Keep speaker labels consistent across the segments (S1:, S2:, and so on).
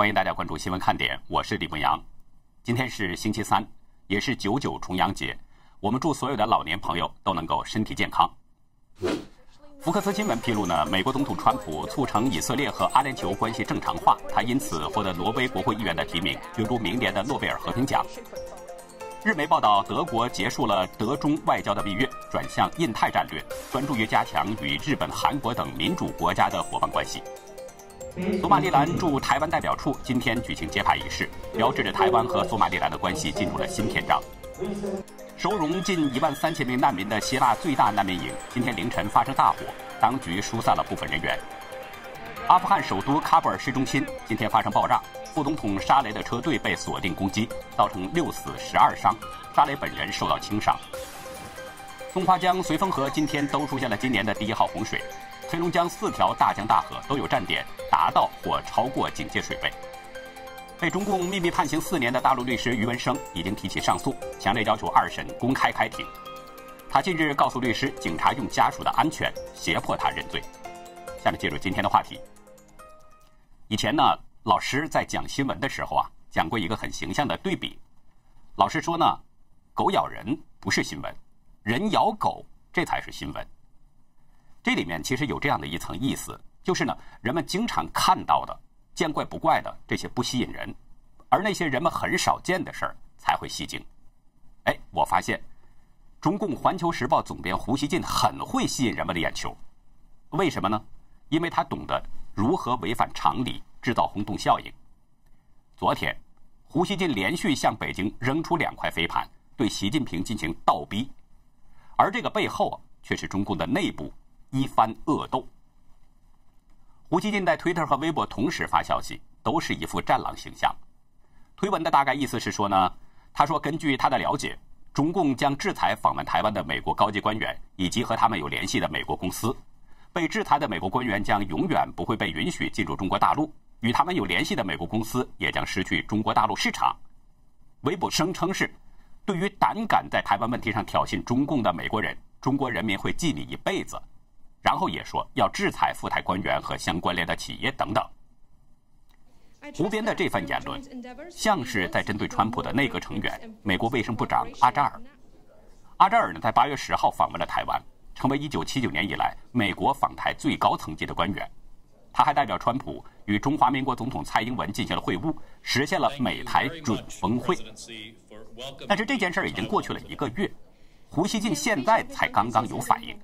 S1: 欢迎大家关注新闻看点，我是李文阳。今天是星期三，也是九九重阳节，我们祝所有的老年朋友都能够身体健康。福克斯新闻披露呢，美国总统川普促成以色列和阿联酋关系正常化，他因此获得挪威国会议员的提名，角逐明年的诺贝尔和平奖。日媒报道，德国结束了德中外交的蜜月，转向印太战略，专注于加强与日本、韩国等民主国家的伙伴关系。索马利兰驻台湾代表处今天举行揭牌仪式，标志着台湾和索马利兰的关系进入了新篇章。收容近一万三千名难民的希腊最大难民营今天凌晨发生大火，当局疏散了部分人员。阿富汗首都喀布尔市中心今天发生爆炸，副总统沙雷的车队被锁定攻击，造成六死十二伤，沙雷本人受到轻伤。松花江、绥芬河今天都出现了今年的第一号洪水。黑龙江四条大江大河都有站点达到或超过警戒水位。被中共秘密判刑四年的大陆律师于文生已经提起上诉，强烈要求二审公开开庭。他近日告诉律师，警察用家属的安全胁迫他认罪。下面进入今天的话题。以前呢，老师在讲新闻的时候啊，讲过一个很形象的对比。老师说呢，狗咬人不是新闻，人咬狗这才是新闻。这里面其实有这样的一层意思，就是呢，人们经常看到的、见怪不怪的这些不吸引人，而那些人们很少见的事儿才会吸睛。哎，我发现，中共《环球时报》总编胡锡进很会吸引人们的眼球，为什么呢？因为他懂得如何违反常理，制造轰动效应。昨天，胡锡进连续向北京扔出两块飞盘，对习近平进行倒逼，而这个背后，却是中共的内部。一番恶斗。胡锡进在推特和微博同时发消息，都是一副战狼形象。推文的大概意思是说呢，他说根据他的了解，中共将制裁访问台湾的美国高级官员以及和他们有联系的美国公司。被制裁的美国官员将永远不会被允许进入中国大陆，与他们有联系的美国公司也将失去中国大陆市场。微博声称是，对于胆敢在台湾问题上挑衅中共的美国人，中国人民会记你一辈子。然后也说要制裁赴台官员和相关联的企业等等。胡边的这番言论，像是在针对川普的内阁成员美国卫生部长阿扎尔。阿扎尔呢，在八月十号访问了台湾，成为一九七九年以来美国访台最高层级的官员。他还代表川普与中华民国总统蔡英文进行了会晤，实现了美台准峰会。但是这件事儿已经过去了一个月，胡锡进现在才刚刚有反应。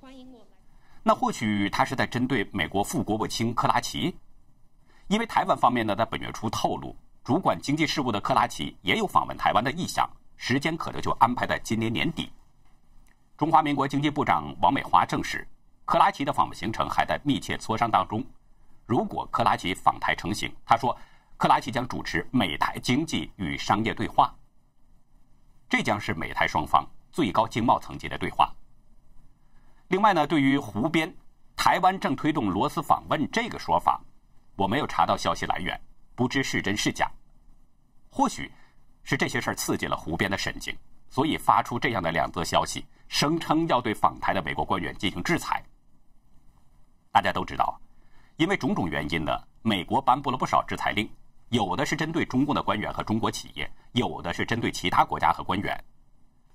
S1: 那或许他是在针对美国副国务卿克拉奇，因为台湾方面呢，在本月初透露，主管经济事务的克拉奇也有访问台湾的意向，时间可能就安排在今年年底。中华民国经济部长王美花证实，克拉奇的访问行程还在密切磋商当中。如果克拉奇访台成行，他说，克拉奇将主持美台经济与商业对话，这将是美台双方最高经贸层级的对话。另外呢，对于胡编台湾正推动罗斯访问这个说法，我没有查到消息来源，不知是真是假。或许是这些事儿刺激了胡编的神经，所以发出这样的两则消息，声称要对访台的美国官员进行制裁。大家都知道，因为种种原因呢，美国颁布了不少制裁令，有的是针对中共的官员和中国企业，有的是针对其他国家和官员。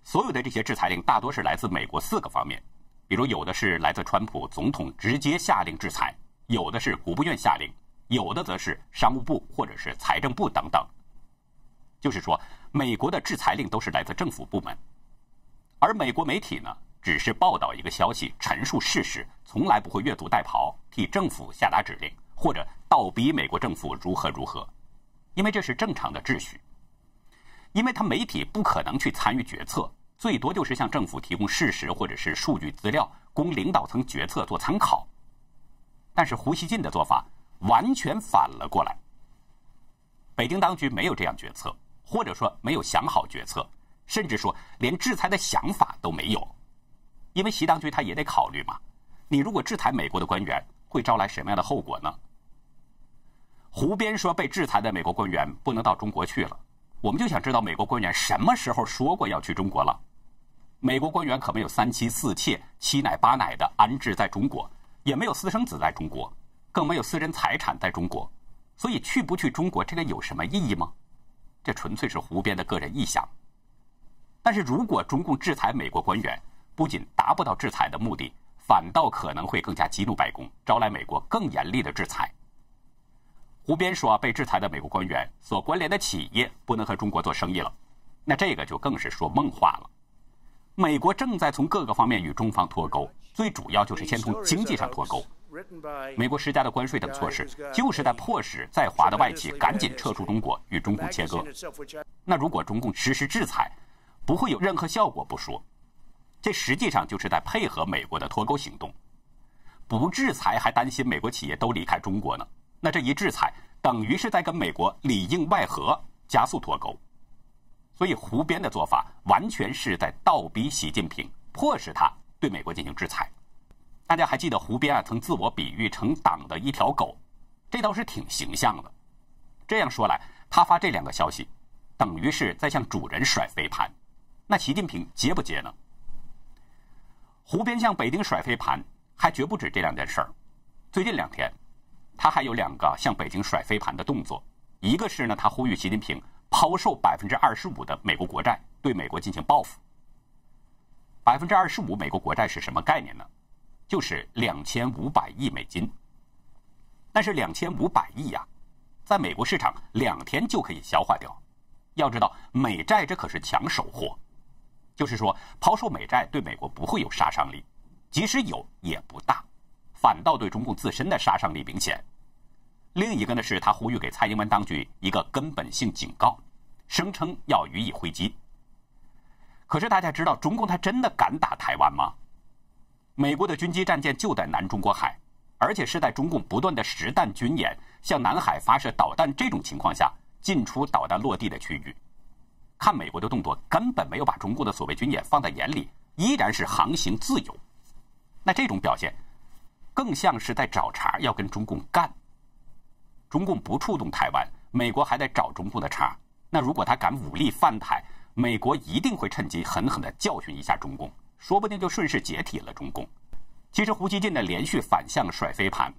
S1: 所有的这些制裁令大多是来自美国四个方面。比如有的是来自川普总统直接下令制裁，有的是国务院下令，有的则是商务部或者是财政部等等。就是说，美国的制裁令都是来自政府部门，而美国媒体呢，只是报道一个消息，陈述事实，从来不会越俎代庖，替政府下达指令或者倒逼美国政府如何如何，因为这是正常的秩序，因为他媒体不可能去参与决策。最多就是向政府提供事实或者是数据资料，供领导层决策做参考。但是胡锡进的做法完全反了过来。北京当局没有这样决策，或者说没有想好决策，甚至说连制裁的想法都没有。因为习当局他也得考虑嘛，你如果制裁美国的官员，会招来什么样的后果呢？胡编说被制裁的美国官员不能到中国去了，我们就想知道美国官员什么时候说过要去中国了。美国官员可没有三妻四妾、七奶八奶的安置在中国，也没有私生子在中国，更没有私人财产在中国，所以去不去中国，这个有什么意义吗？这纯粹是胡编的个人臆想。但是如果中共制裁美国官员，不仅达不到制裁的目的，反倒可能会更加激怒白宫，招来美国更严厉的制裁。胡编说，被制裁的美国官员所关联的企业不能和中国做生意了，那这个就更是说梦话了。美国正在从各个方面与中方脱钩，最主要就是先从经济上脱钩。美国施加的关税等措施，就是在迫使在华的外企赶紧撤出中国，与中共切割。那如果中共实施制裁，不会有任何效果不说，这实际上就是在配合美国的脱钩行动。不制裁还担心美国企业都离开中国呢？那这一制裁，等于是在跟美国里应外合，加速脱钩。所以胡编的做法，完全是在倒逼习近平，迫使他对美国进行制裁。大家还记得胡编啊曾自我比喻成党的一条狗，这倒是挺形象的。这样说来，他发这两个消息，等于是在向主人甩飞盘。那习近平接不接呢？胡编向北京甩飞盘，还绝不止这两件事儿。最近两天，他还有两个向北京甩飞盘的动作。一个是呢，他呼吁习近平抛售百分之二十五的美国国债，对美国进行报复。百分之二十五美国国债是什么概念呢？就是两千五百亿美金，但是两千五百亿呀，在美国市场两天就可以消化掉。要知道，美债这可是抢手货，就是说抛售美债对美国不会有杀伤力，即使有也不大，反倒对中共自身的杀伤力明显。另一个呢，是他呼吁给蔡英文当局一个根本性警告，声称要予以回击。可是大家知道，中共他真的敢打台湾吗？美国的军机战舰就在南中国海，而且是在中共不断的实弹军演、向南海发射导弹这种情况下进出导弹落地的区域。看美国的动作，根本没有把中共的所谓军演放在眼里，依然是航行自由。那这种表现，更像是在找茬，要跟中共干。中共不触动台湾，美国还在找中共的茬。那如果他敢武力犯台，美国一定会趁机狠狠的教训一下中共。说不定就顺势解体了中共。其实胡锡进的连续反向甩飞盘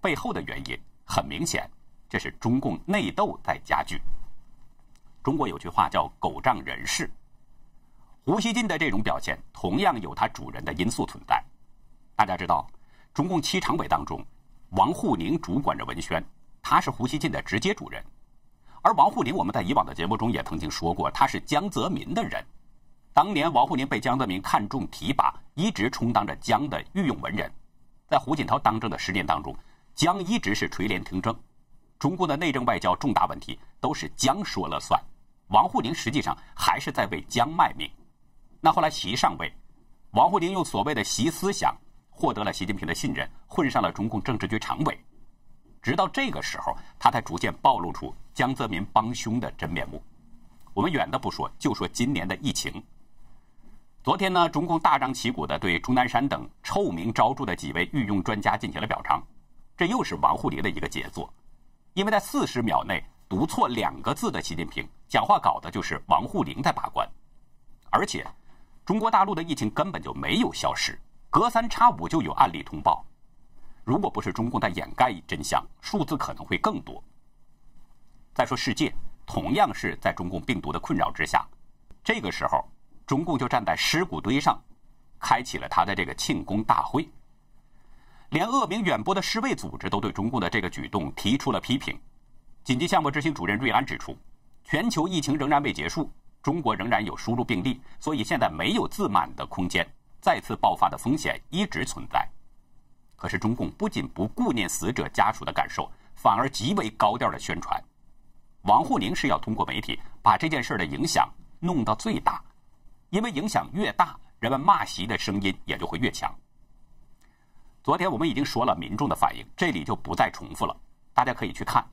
S1: 背后的原因很明显，这是中共内斗在加剧。中国有句话叫“狗仗人势”，胡锡进的这种表现同样有他主人的因素存在。大家知道，中共七常委当中，王沪宁主管着文宣，他是胡锡进的直接主人。而王沪宁，我们在以往的节目中也曾经说过，他是江泽民的人。当年王沪宁被江泽民看中提拔，一直充当着江的御用文人。在胡锦涛当政的十年当中，江一直是垂帘听政，中共的内政外交重大问题都是江说了算。王沪宁实际上还是在为江卖命。那后来习上位，王沪宁用所谓的习思想获得了习近平的信任，混上了中共政治局常委。直到这个时候，他才逐渐暴露出江泽民帮凶的真面目。我们远的不说，就说今年的疫情。昨天呢，中共大张旗鼓地对钟南山等臭名昭著的几位御用专家进行了表彰，这又是王沪宁的一个杰作。因为在四十秒内读错两个字的习近平，讲话稿的就是王沪宁在把关。而且，中国大陆的疫情根本就没有消失，隔三差五就有案例通报。如果不是中共在掩盖真相，数字可能会更多。再说世界，同样是在中共病毒的困扰之下，这个时候。中共就站在尸骨堆上，开启了他的这个庆功大会。连恶名远播的世卫组织都对中共的这个举动提出了批评。紧急项目执行主任瑞安指出，全球疫情仍然未结束，中国仍然有输入病例，所以现在没有自满的空间，再次爆发的风险一直存在。可是中共不仅不顾念死者家属的感受，反而极为高调的宣传。王沪宁是要通过媒体把这件事的影响弄到最大。因为影响越大，人们骂习的声音也就会越强。昨天我们已经说了民众的反应，这里就不再重复了，大家可以去看。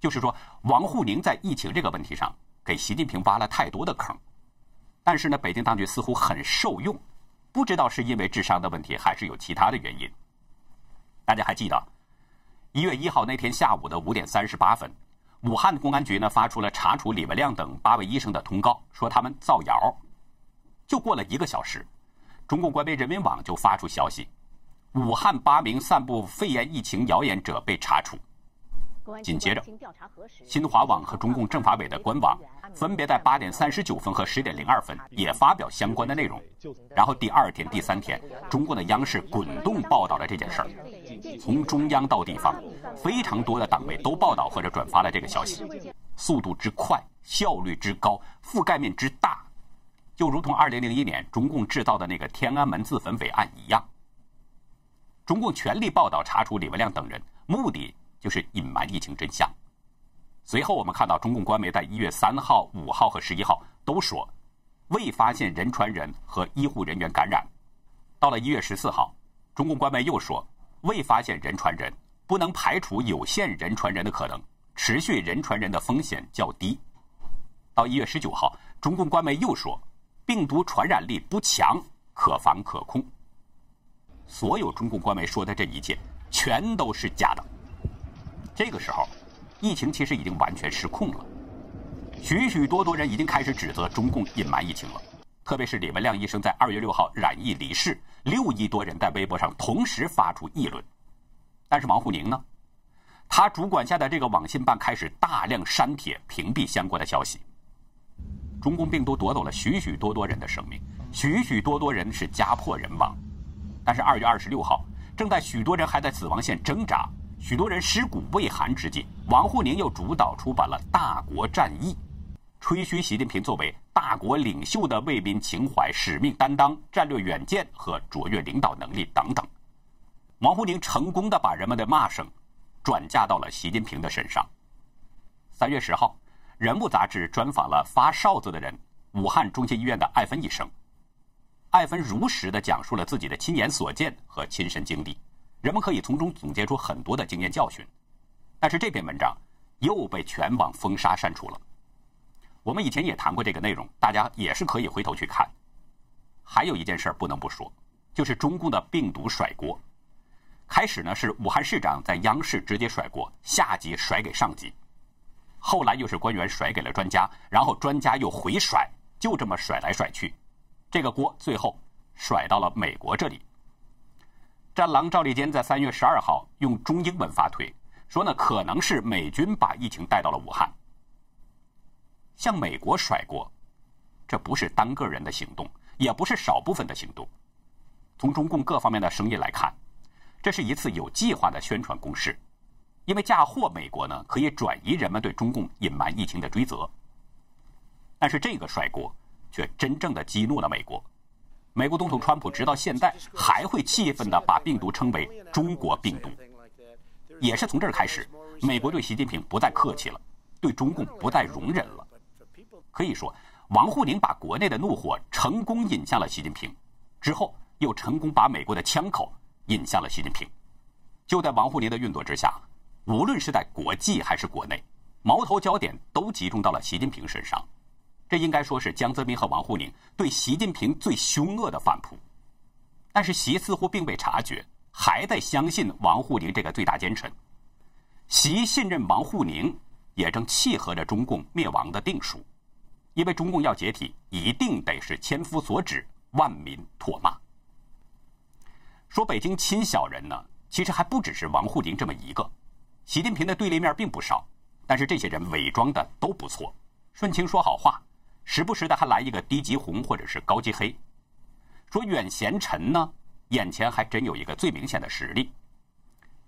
S1: 就是说，王沪宁在疫情这个问题上给习近平挖了太多的坑，但是呢，北京当局似乎很受用，不知道是因为智商的问题，还是有其他的原因。大家还记得一月一号那天下午的五点三十八分，武汉公安局呢发出了查处李文亮等八位医生的通告，说他们造谣。就过了一个小时，中共官媒人民网就发出消息：武汉八名散布肺炎疫情谣言者被查处。紧接着，新华网和中共政法委的官网分别在八点三十九分和十点零二分也发表相关的内容。然后第二天、第三天，中共的央视滚动报道了这件事儿，从中央到地方，非常多的党媒都报道或者转发了这个消息，速度之快，效率之高，覆盖面之大，就如同二零零一年中共制造的那个天安门自焚伪案一样。中共全力报道查处李文亮等人，目的就是隐瞒疫情真相。随后，我们看到中共官媒在一月三号、五号和十一号都说未发现人传人和医护人员感染。到了一月十四号，中共官媒又说未发现人传人，不能排除有限人传人的可能，持续人传人的风险较低。到一月十九号，中共官媒又说病毒传染力不强，可防可控。所有中共官媒说的这一切，全都是假的。这个时候，疫情其实已经完全失控了，许许多多人已经开始指责中共隐瞒疫情了。特别是李文亮医生在二月六号染疫离世，六亿多人在微博上同时发出议论。但是王沪宁呢？他主管下的这个网信办开始大量删帖屏蔽相关的消息。中共病毒夺走了许许多多人的生命，许许多多人是家破人亡。但是二月二十六号，正在许多人还在死亡线挣扎、许多人尸骨未寒之际，王沪宁又主导出版了《大国战役》，吹嘘习近平作为大国领袖的为民情怀、使命担当、战略远见和卓越领导能力等等。王沪宁成功的把人们的骂声转嫁到了习近平的身上。三月十号，《人物》杂志专访了发哨子的人——武汉中心医院的艾芬医生。艾芬如实的讲述了自己的亲眼所见和亲身经历，人们可以从中总结出很多的经验教训。但是这篇文章又被全网封杀删除了。我们以前也谈过这个内容，大家也是可以回头去看。还有一件事不能不说，就是中共的病毒甩锅。开始呢是武汉市长在央视直接甩锅，下级甩给上级，后来又是官员甩给了专家，然后专家又回甩，就这么甩来甩去。这个锅最后甩到了美国这里。战狼赵立坚在三月十二号用中英文发推说呢，可能是美军把疫情带到了武汉，向美国甩锅，这不是单个人的行动，也不是少部分的行动。从中共各方面的声音来看，这是一次有计划的宣传攻势，因为嫁祸美国呢，可以转移人们对中共隐瞒疫情的追责。但是这个甩锅。却真正的激怒了美国。美国总统川普直到现在还会气愤的把病毒称为“中国病毒”，也是从这儿开始，美国对习近平不再客气了，对中共不再容忍了。可以说，王沪宁把国内的怒火成功引向了习近平，之后又成功把美国的枪口引向了习近平。就在王沪宁的运作之下，无论是在国际还是国内，矛头焦点都集中到了习近平身上。这应该说是江泽民和王沪宁对习近平最凶恶的反扑，但是习似乎并未察觉，还在相信王沪宁这个最大奸臣。习信任王沪宁，也正契合着中共灭亡的定数，因为中共要解体，一定得是千夫所指，万民唾骂。说北京亲小人呢，其实还不只是王沪宁这么一个，习近平的对立面并不少，但是这些人伪装的都不错，顺情说好话。时不时的还来一个低级红或者是高级黑，说远贤臣呢，眼前还真有一个最明显的实例。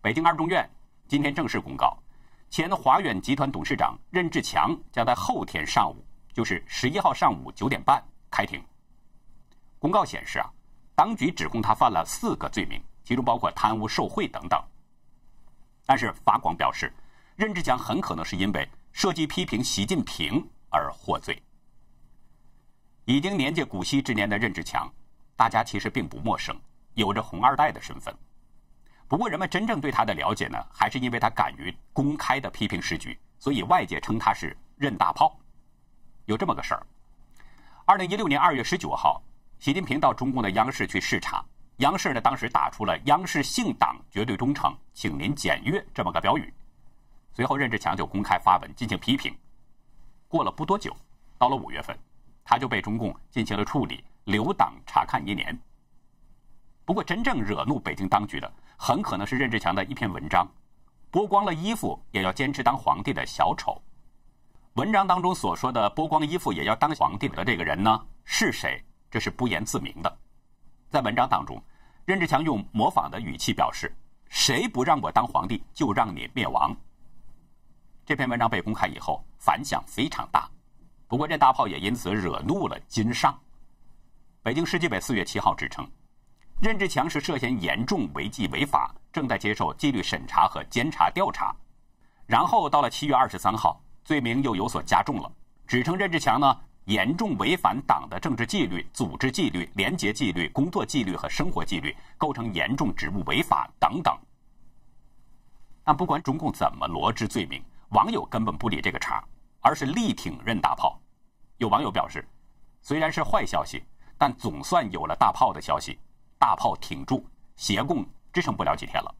S1: 北京二中院今天正式公告，前华远集团董事长任志强将在后天上午，就是十一号上午九点半开庭。公告显示啊，当局指控他犯了四个罪名，其中包括贪污受贿等等。但是法广表示，任志强很可能是因为涉及批评习近平而获罪。已经年届古稀之年的任志强，大家其实并不陌生，有着红二代的身份。不过，人们真正对他的了解呢，还是因为他敢于公开的批评时局，所以外界称他是“任大炮”。有这么个事儿：，二零一六年二月十九号，习近平到中共的央视去视察，央视呢当时打出了“央视姓党，绝对忠诚，请您检阅”这么个标语。随后，任志强就公开发文进行批评。过了不多久，到了五月份。他就被中共进行了处理，留党察看一年。不过，真正惹怒北京当局的，很可能是任志强的一篇文章，剥光了衣服也要坚持当皇帝的小丑。文章当中所说的剥光衣服也要当皇帝的这个人呢，是谁？这是不言自明的。在文章当中，任志强用模仿的语气表示：“谁不让我当皇帝，就让你灭亡。”这篇文章被公开以后，反响非常大。不过，这大炮也因此惹怒了金上。北京市纪委四月七号指称，任志强是涉嫌严重违纪违法，正在接受纪律审查和监察调查。然后到了七月二十三号，罪名又有所加重了，指称任志强呢严重违反党的政治纪律、组织纪律、廉洁纪律、工作纪律和生活纪律，构成严重职务违法等等。但不管中共怎么罗织罪名，网友根本不理这个茬，而是力挺任大炮。有网友表示，虽然是坏消息，但总算有了大炮的消息。大炮挺住，协共支撑不了几天了。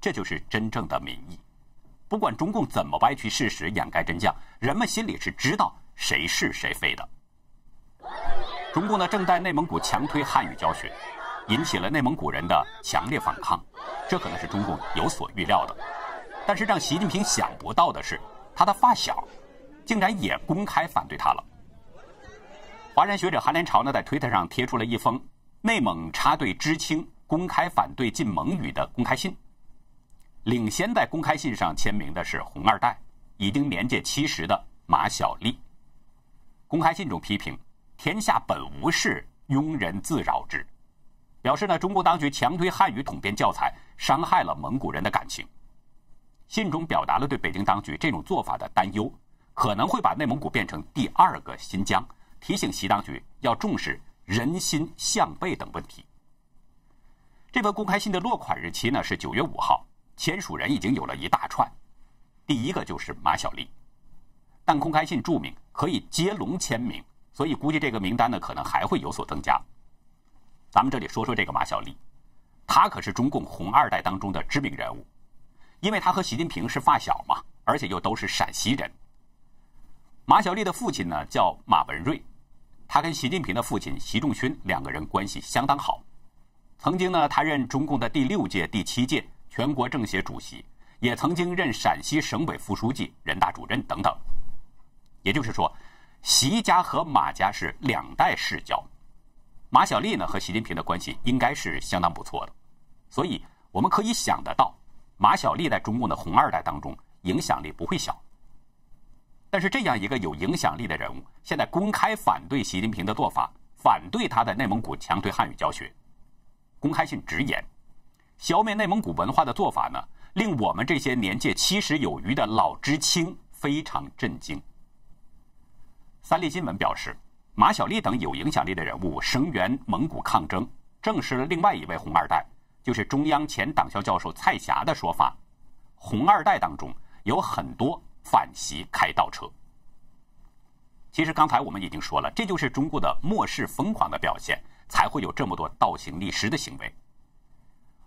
S1: 这就是真正的民意。不管中共怎么歪曲事实、掩盖真相，人们心里是知道谁是谁非的。中共呢，正在内蒙古强推汉语教学，引起了内蒙古人的强烈反抗。这可能是中共有所预料的。但是让习近平想不到的是，他的发小竟然也公开反对他了。华人学者韩连朝呢，在推特上贴出了一封内蒙插队知青公开反对禁蒙语的公开信。领先在公开信上签名的是红二代，已经年届七十的马小丽。公开信中批评“天下本无事，庸人自扰之”，表示呢，中国当局强推汉语统编教材，伤害了蒙古人的感情。信中表达了对北京当局这种做法的担忧，可能会把内蒙古变成第二个新疆，提醒习当局要重视人心向背等问题。这份公开信的落款日期呢是九月五号，签署人已经有了一大串，第一个就是马小丽，但公开信注明可以接龙签名，所以估计这个名单呢可能还会有所增加。咱们这里说说这个马小丽，她可是中共红二代当中的知名人物。因为她和习近平是发小嘛，而且又都是陕西人。马小丽的父亲呢叫马文瑞，他跟习近平的父亲习仲勋两个人关系相当好。曾经呢，他任中共的第六届、第七届全国政协主席，也曾经任陕西省委副书记、人大主任等等。也就是说，习家和马家是两代世交。马小丽呢和习近平的关系应该是相当不错的，所以我们可以想得到。马小丽在中共的红二代当中影响力不会小，但是这样一个有影响力的人物，现在公开反对习近平的做法，反对他在内蒙古强推汉语教学，公开信直言，消灭内蒙古文化的做法呢，令我们这些年届七十有余的老知青非常震惊。三立新闻表示，马小丽等有影响力的人物声援蒙古抗争，证实了另外一位红二代。就是中央前党校教授蔡霞的说法，红二代当中有很多反袭开倒车。其实刚才我们已经说了，这就是中国的末世疯狂的表现，才会有这么多倒行逆施的行为。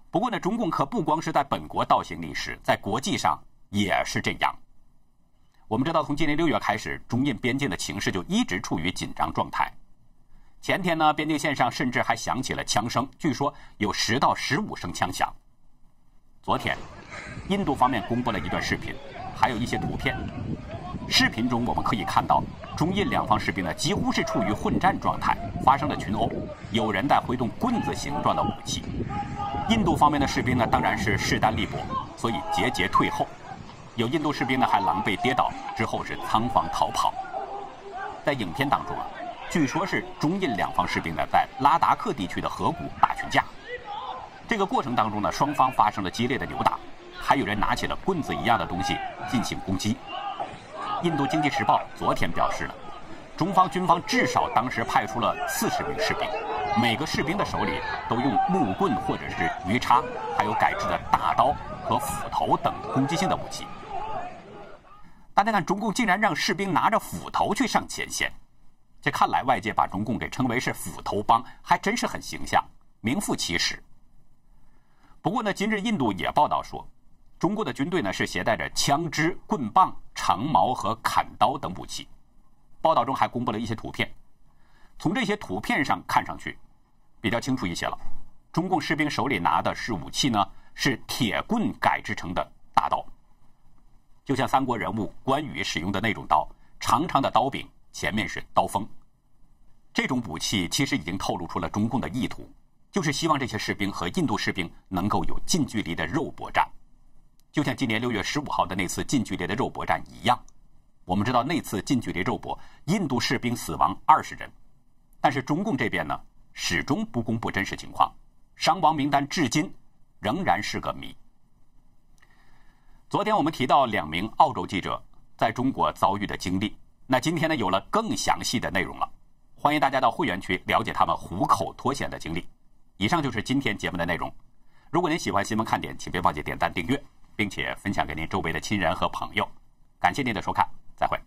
S1: 不过呢，中共可不光是在本国倒行逆施，在国际上也是这样。我们知道，从今年六月开始，中印边境的情势就一直处于紧张状态。前天呢，边境线上甚至还响起了枪声，据说有十到十五声枪响。昨天，印度方面公布了一段视频，还有一些图片。视频中我们可以看到，中印两方士兵呢几乎是处于混战状态，发生了群殴，有人在挥动棍子形状的武器。印度方面的士兵呢当然是势单力薄，所以节节退后。有印度士兵呢还狼狈跌倒，之后是仓皇逃跑。在影片当中啊。据说，是中印两方士兵呢在拉达克地区的河谷打群架。这个过程当中呢，双方发生了激烈的扭打，还有人拿起了棍子一样的东西进行攻击。印度经济时报昨天表示了，中方军方至少当时派出了四十名士兵，每个士兵的手里都用木棍或者是鱼叉，还有改制的大刀和斧头等攻击性的武器。大家看，中共竟然让士兵拿着斧头去上前线。这看来，外界把中共给称为是“斧头帮”，还真是很形象，名副其实。不过呢，今日印度也报道说，中国的军队呢是携带着枪支、棍棒、长矛和砍刀等武器。报道中还公布了一些图片，从这些图片上看上去，比较清楚一些了。中共士兵手里拿的是武器呢，是铁棍改制成的大刀，就像三国人物关羽使用的那种刀，长长的刀柄，前面是刀锋。这种武器其实已经透露出了中共的意图，就是希望这些士兵和印度士兵能够有近距离的肉搏战，就像今年六月十五号的那次近距离的肉搏战一样。我们知道那次近距离肉搏，印度士兵死亡二十人，但是中共这边呢，始终不公布真实情况，伤亡名单至今仍然是个谜。昨天我们提到两名澳洲记者在中国遭遇的经历，那今天呢有了更详细的内容了。欢迎大家到会员区了解他们虎口脱险的经历。以上就是今天节目的内容。如果您喜欢新闻看点，请别忘记点赞、订阅，并且分享给您周围的亲人和朋友。感谢您的收看再会。